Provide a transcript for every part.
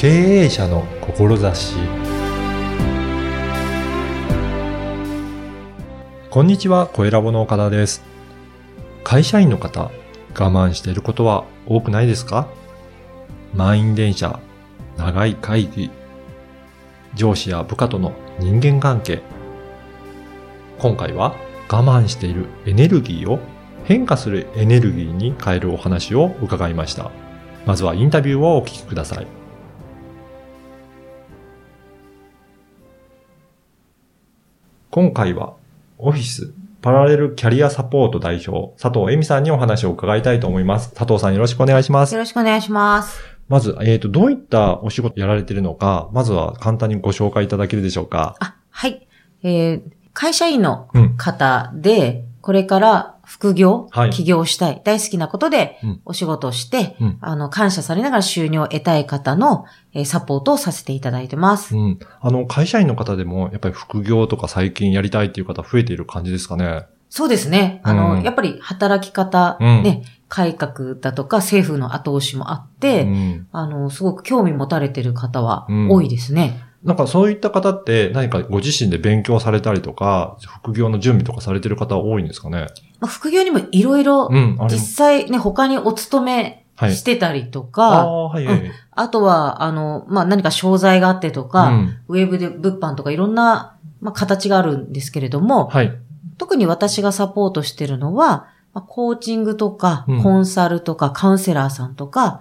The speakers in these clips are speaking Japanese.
経営者の志こんにちは、小ラボの岡田です。会社員の方、我慢していることは多くないですか？満員電車、長い会議、上司や部下との人間関係。今回は我慢しているエネルギーを変化するエネルギーに変えるお話を伺いました。まずはインタビューをお聞きください。今回はオフィスパラレルキャリアサポート代表佐藤恵美さんにお話を伺いたいと思います。佐藤さんよろしくお願いしますよ。ろしくお願いします。まず、えっ、と、どういったお仕事やられているのか、まずは簡単にご紹介いただけるでしょうか。あ、はい。えー会社員のうん。方で、これから副業、はい起業したい、大好きなことでうんお仕事をして、うんあの、感謝されながら収入を得たい方の、えーサポートをさせていただいてます。うん。あの、会社員の方でも、やっぱり副業とか最近やりたいっていう方増えている感じですかね？そうですね。あの、うんやっぱり働き方、うんね、改革だとか政府の後押しもあって、うん。あの、すごく興味持たれてる方はうん多いですね。なんかそういった方って何かご自身で勉強されたりとか、副業の準備とかされてる方多いんですかね？まあ、副業にもいろいろ実際ね、他にお勤めはいしてたりとあか、あ、はいはいはい。あとは、あの、まあ、何か商材があってとか、うんウェブで物販とかいろんな、まあ、形があるんですけれども、はい。特に私がサポートしてるのは、まあ、コーチングとか、うんコンサルとか、カウンセラーさんとか、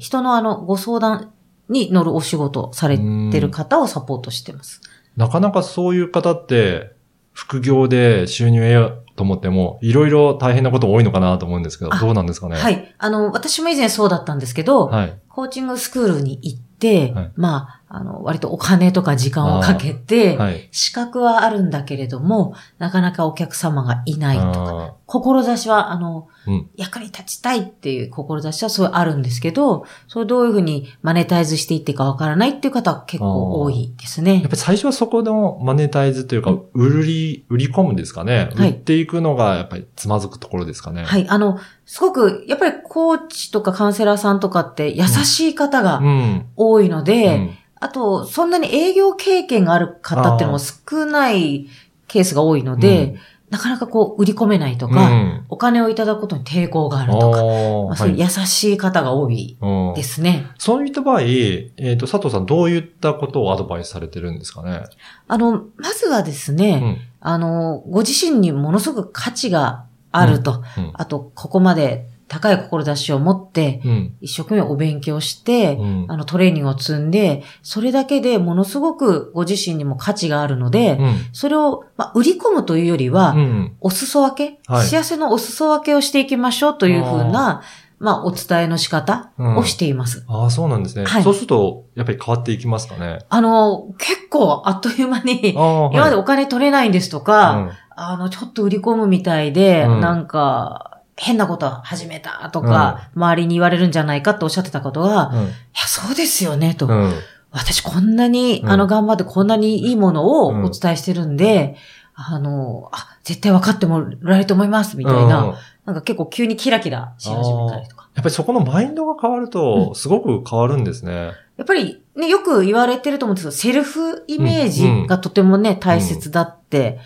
人のあの、ご相談に乗るお仕事されてる方をサポートしてます。なかなかそういう方って、副業で収入得ようと思っても、いろいろ大変なこと多いのかなと思うんですけど、あどうなんですかね？。はいい。あの、私も以前そうだったんですけど、はい。コーチングスクールに行って、はいまあ、あの、割とお金とか時間をかけて、はい。資格はあるんだけれども、なかなかお客様がいないとか、あ志は、あの、うん役に立ちたいっていう志はそうあるんですけど、それどういうふうにマネタイズしていっていいかわからないっていう方は結構多いですねーやっぱ。り最初はそこのマネタイズというか、売り、売り込むんですかね。はい売っていくのがやっぱりつまずくところですかね。。はいい。あの、すごく、やっぱりコーチとかカウンセラーさんとかって優しい方がうん。多いので、うんあと、そんなに営業経験がある方っていうのも少ないケースが多いので、なかなかこう、売り込めないとか、うんお金をいただくことに抵抗があるとか、まあ、そういうはい優しい方が多いうんですね。そういった場合、えっ、と、佐藤さんどういったことをアドバイスされてるんですかね？あの、まずはですね、うん。あの、ご自身にものすごく価値があると、うん。あと、ここまで高い志を持って、うん。一生懸命お勉強して、うん。あの、トレーニングを積んで、それだけでものすごくご自身にも価値があるので、うん。それを、まあ、売り込むというよりは、うん。お裾分け、はい幸せのお裾分けをしていきましょうというふうな、まあ、お伝えの仕方をしています。ああ、そうなんですね。はいそうすると、やっぱり変わっていきますかね。あの、結構あっという間に、ああ、今まではお金取れないんですといか、あの、ちょっと売り込むみたいで、うんなんか、変なこと始めたとか、周りに言われるんじゃないかっておっしゃってたことが、うん。いや、そうですよね、と。うん。うん。私こんなに、うんあの、頑張ってこんなにいいものをうんお伝えしてるんで、あの、あ、絶対分かってもらえると思います、みたいな、うんなんか結構急にキラキラし始めたりとか。やっぱりそこのマインドが変わると、すごく変わるんですね。やっぱりね、よく言われてると思うんですけど、セルフイメージがとてもね、大切だって、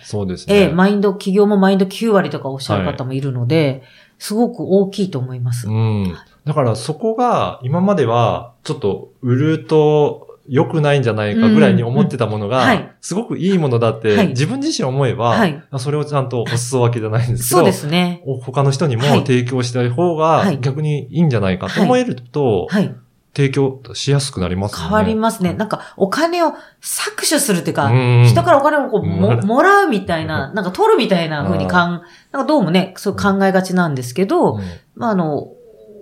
そうですええね。マインド、企業もマインド9割とかおっしゃる方もいるので、すごく大きいと思います。うん。だからそこが、今までは、ちょっと売ると良くないんじゃないかぐらいに思ってたものが、すごくいいものだって、はい自分自身思えば、はいそれをちゃんとお裾分けじゃないんですけど、そうですね。お他の人にもはい提供したい方がはい逆にいいんじゃないかと思えると、はい。提供しやすくなりますよね。変わりますね。なんか、お金を搾取するっていうか、うん。人からお金をこうもうん。もらうみたいな、なんか取るみたいな風にかん、なんかどうもね、そう考えがちなんですけど、うん。まあ、あの、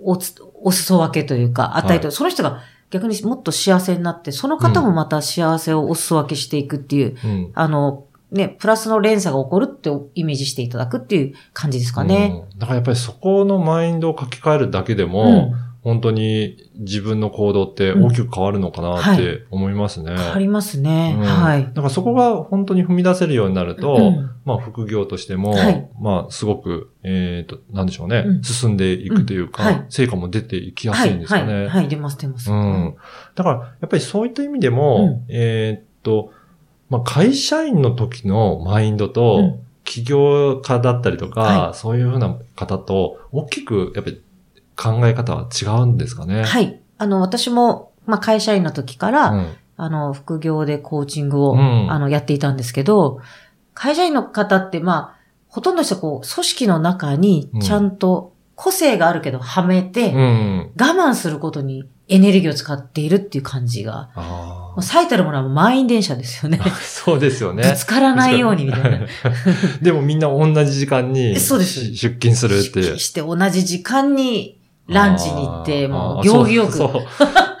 おつ、お裾分けというか、与えて、その人が逆にもっと幸せになって、その方もまた幸せをお裾分けしていくっていう、うん。あの、ね、プラスの連鎖が起こるってイメージしていただくっていう感じですかね。うん。だからやっぱりそこのマインドを書き換えるだけでも、本当に自分の行動って大きく変わるのかなって思いますね。変わりますね。うんはい。だからそこが本当に踏み出せるようになると、うんまあ副業としても、はいまあすごく、えっ、と、なんでしょうね、うん進んでいくというか、うんはい成果も出ていきやはい。すいんですかね。はい。はい。出ます、出ます。うん。だから、やっぱりそういった意味でも、えーっと、まあ、会社員の時のマインドと、うん起業家だったりとか、はそういうふうな方と、大きく、やっぱり考え方は違うんですかね？はい。あの、私も、まあ、会社員の時から、うん。あの、副業でコーチングを、うんあの、やっていたんですけど、会社員の方って、まあ、ほとんどしてこう、組織の中にうん、ちゃんと個性があるけど、はめて、うん。我慢することにエネルギーを使っているっていう感じが、最たるものは満員電車ですよね。あ。そうですよね。ぶつからないようにみたいな。でもみんな同じ時間にそうですし出勤するっていう。して同じ時間にランチに行って、もう行儀よく。そうそう。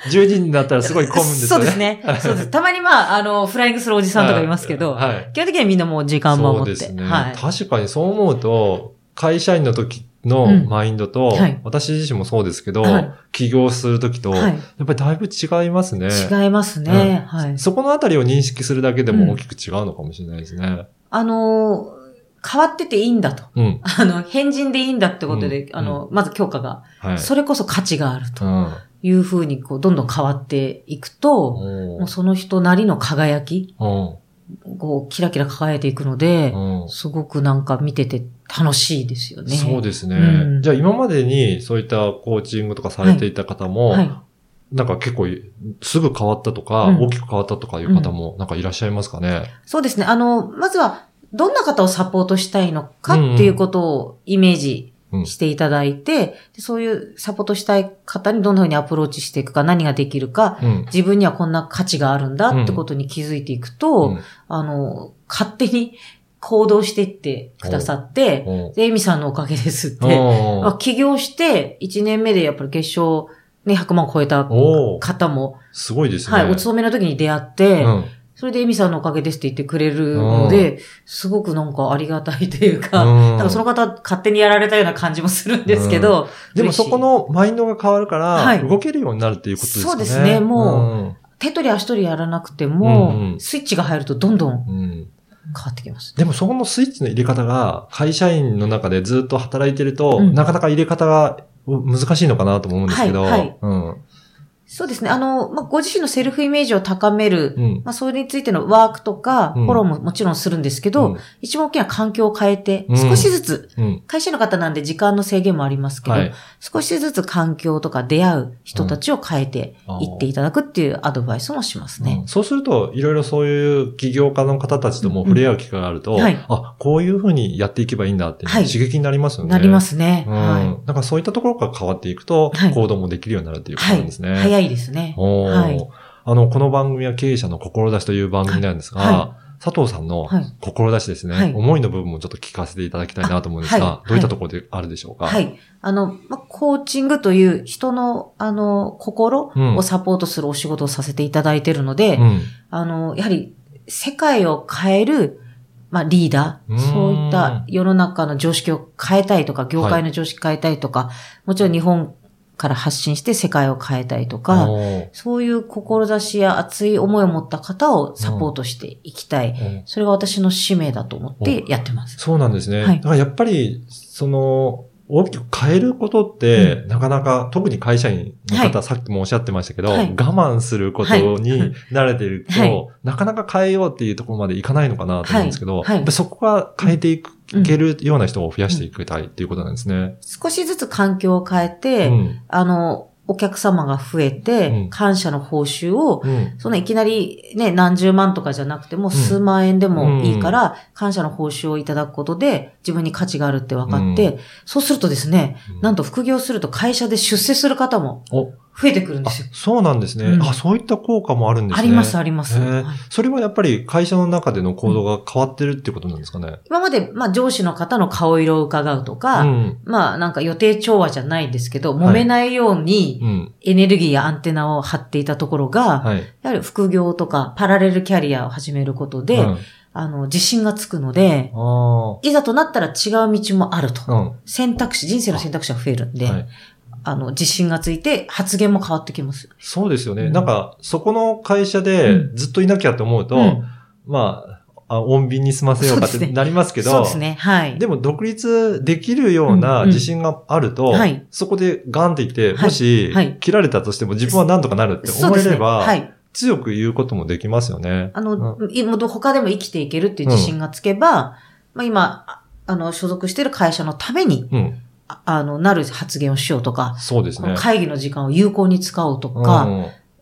10時になったらすごい混むんですよね。そうですね。そうです。たまにまあ、あの、フライングするおじさんとかいますけど、はい。基本的にはみんなもう時間守って。そうですね。はい。確かにそう思うと、会社員の時のうんマインドと、はい私自身もそうですけど、はい起業する時と、はいやっぱりだいぶ違いますね。違いますね。はい。そこのあたりを認識するだけでも大きく違うのかもしれないですね。あのー変わってていいんだと。うん。あの、変人でいいんだってことで、うんあの、まず強化が、はい。それこそ価値があるとうん。いうふうに、こう、どんどん変わっていくと、もうその人なりの輝き、うんこう、キラキラ輝いていくので、うんすごくなんか見てて楽しいですよね。そうですね、うんじゃあ今までにそういったコーチングとかされていた方も、はい。なんか結構すぐ変わったとか、うん大きく変わったとかいう方もなんかいらっしゃいますかね？そうですね。あの、まずは、どんな方をサポートしたいのかっていうことをイメージしていただいて、でそういうサポートしたい方にどんな風にアプローチしていくか、何ができるか、うん。自分にはこんな価値があるんだってことに気づいていくと、うん。あの、勝手に行動していってくださって、うん。で、エミさんのおかげですって、うん。あ起業して1年目でやっぱり月賞ね、100万超えた方も、すごいですね。はい、お勤めの時に出会って、うんそれでエミさんのおかげですって言ってくれるので、すごくなんかありがたいというか、うん。なんかその方勝手にやられたような感じもするんですけど、でもそこのマインドが変わるから、はい。動けるようになるっていうことですかね。そうですね。もうん。手取り足取りやらなくても、スイッチが入るとどんどん変わってきます。でもそこのスイッチの入れ方が、会社員の中でずっと働いてると、うん。なかなか入れ方が難しいのかなと思うんですけど、はいはい。うん。そうですね。あの、まあ、ご自身のセルフイメージを高める、うん。まあ、それについてのワークとか、うんフォローももちろんするんですけど、うん一番大きな環境を変えて、うん少しずつ、うん。会社員の方なんで時間の制限もありますけど、はい。少しずつ環境とか出会う人たちを変えていっていただくっていうアドバイスもしますねうん。そうすると、いろいろそういう起業家の方たちとも触れ合う機会があると、うんはいあ、こういうふうにやっていけばいいんだって刺激になりますよね。なりますね。うん。はだからそういったところから変わっていくと、はい行動もできるようになるっていい。うことなんですね。はい。早いですね。はい。あの、この番組は経営者の志という番組なんですが、はい。は佐藤さんのはい。志ですね、はい。思いの部分もちょっと聞かせていただきたいなと思うんですが、どういったところであるでしょうか、はい。あの、まあ、コーチングという人の、あの、心うん。をサポートするお仕事をさせていただいているので、うん。あの、やはり、世界を変える、まあ、リーダー、そういった世の中の常識を変えたいとか、業界の常識変えたいとか、もちろん日本から発信して世界を変えたいとか、そういう志や熱い思いを持った方をサポートしていきたい。うん。それが私の使命だと思ってやってます。そうなんですね。はい。だからやっぱり、その、大きく変えることって、なかなか、特に会社員の方、はさっきもおっしゃってましたけど、はい。我慢することに慣れていると、はい。なかなか変えようっていうところまでいかないのかなと思うんですけど、そこが変えていく、うん。いけるような人を増やしていきたいっていうことなんですね。少しずつ環境を変えて、うん。あの、お客様が増えて、うん。感謝の報酬を、うん。そのいきなりね、何十万とかじゃなくても、数万円でもいいから、感謝の報酬をいただくことで、自分に価値があるって分かって、そうするとですね、なんと副業すると会社で出世する方もお、増えてくるんであすよ。、そうなんですね。うんあ、そういった効果もあるんですね。あります、あります。それはやっぱり会社の中での行動が変わってるってことなんですかね。今まで、まあ上司の方の顔色を伺うとか、うん。まあなんか予定調和じゃないですけど、はい揉めないようにうん。エネルギーやアンテナを張っていたところが、はい。やはり副業とかパラレルキャリアを始めることで、うんあの、自信がつくので、あいざとなったら違う道もあると。あ。うん。選択肢、人生の選択肢が増えるんで、はい。あの、自信がついて発言も変わってきます。そうですよね。うんなんか、そこの会社でうんずっといなきゃと思うと、うんまあ、あ穏便に済ませようかってなりますけど、そうですね。はい。でも独立できるような自信があると、はいそこでガンって言って、はいもしはい切られたとしても自分は何とかなるって。思えれば、はい。強く言うこともできますよね。あの、いもう他でも生きていけるっていう自信がつけば、まあ今、ああの、所属している会社のために、うん。ああの、なる発言をしようとか、そうですね。会議の時間を有効に使おうとうんか、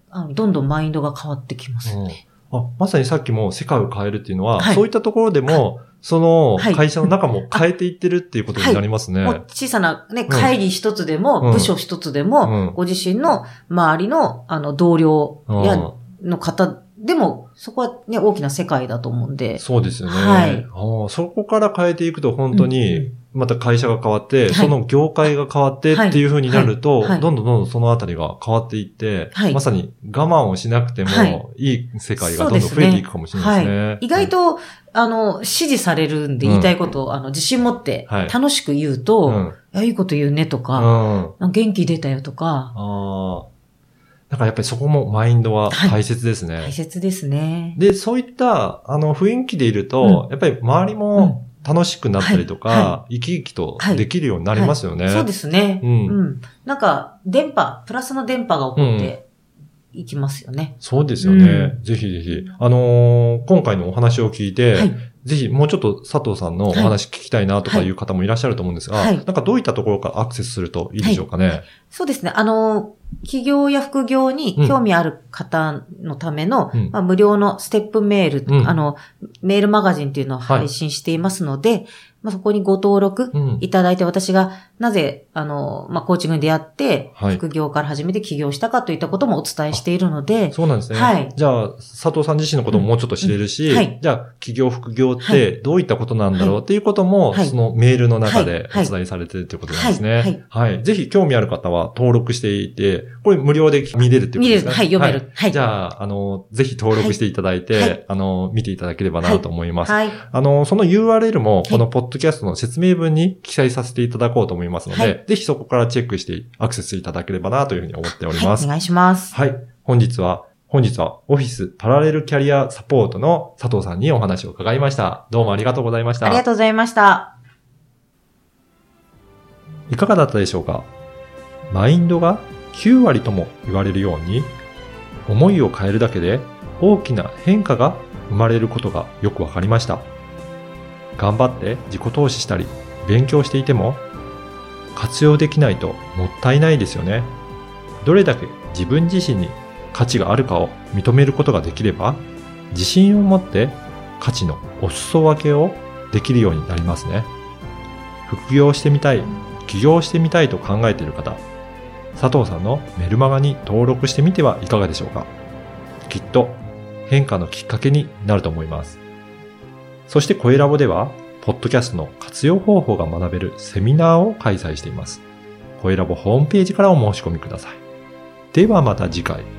あのどんどんマインドが変わってきますようんね。あまさにさっきも世界を変えるっていうのは、はいそういったところでも、そのはい会社の中も変えていってるっていうことになりますね。もう小さなね、会議一つでも、うん部署一つでも、うんご自身の周りの、あの、同僚や、うんの方でも、そこはね、大きな世界だと思うんで。そうですよね。はいああそこから変えていくと本当うんうに、また会社が変わって、はい。その業界が変わってっていう風になると、はい。はい。どんどんどんどんそのあたりが変わっていって、はい。まさに我慢をしなくてもはい。いい世界がどんどん増えていくかもしれないですね。はい。意外と、あの、支持されるんで言いたいことを、あの、自信持ってはい、楽しく言うと、うん、いや、いいこと言うねとうん。元気出たよとか、あ。だからやっぱりそこもマインドは大切ですね。大切ですね。で、そういった、あの、雰囲気でいると、やっぱり周りも楽しくなったりとか、はいは生き生きとはいできるようになりますよね。そうですね。ううんん。なんか、電波、プラスの電波が起こっていきますよね。そうですよね。うぜひぜひ。あのー今回のお話を聞いて、はい。ぜひもうちょっと佐藤さんのお話聞きたいなとかいう方もいらっしゃると思うんですが、はいなんかどういったところからアクセスするといいでしょうかね。そうですね。あの、企業や副業に興味ある方のための、うん。まあ、無料のステップメール、うん。あの、メールマガジンっていうのをはい配信していますので、まあ、そこにご登録うん。いただいて、私がなぜ、あの、まあ、コーチングに出会って、はい。副業から始めて起業したかといったこともお伝えしているので、そうなんですね。はい。じゃあ、佐藤さん自身のことももうちょっと知れるし、うん。はい。じゃあ、企業副業っはてどういったことなんだろう？っていうことも、はい。そのメールの中ではい。お伝えされてるということなんですね。はい。はい。ぜひ興味ある方は登録していて、これ無料で見れるっていうことですかね。見れる。はい読める。はい。じゃあ、あの、ぜひ登録していただいて、はい。はい。あの、見ていただければなと思います。はい。あの、その URL も、このポッドキャストの説明文に記載させていただこうと思いますので、はいぜひそこからチェックしてアクセスいただければなというふうに思っております。はい、お願いします。はい。本日は、本日はオフィスパラレルキャリアサポートの佐藤さんにお話を伺いました。どうもありがとうございました。ありがとうございました。いかがだったでしょうか？マインドが9割とも言われるように、思いを変えるだけで大きな変化が生まれることがよくわかりました。頑張って自己投資したり、勉強していても、活用できないともったいないですよね。どれだけ自分自身に価値があるかを認めることができれば、自信を持って価値のお裾分けをできるようになりますね。副業してみたい起業してみたいと考えている方、佐藤さんのメルマガに登録してみてはいかがでしょうかきっと変化のきっかけになると思います。そして声ラボでは、ポッドキャストの活用方法が学べるセミナーを開催しています。声ラボホームページからお申し込みください。ではまた次回。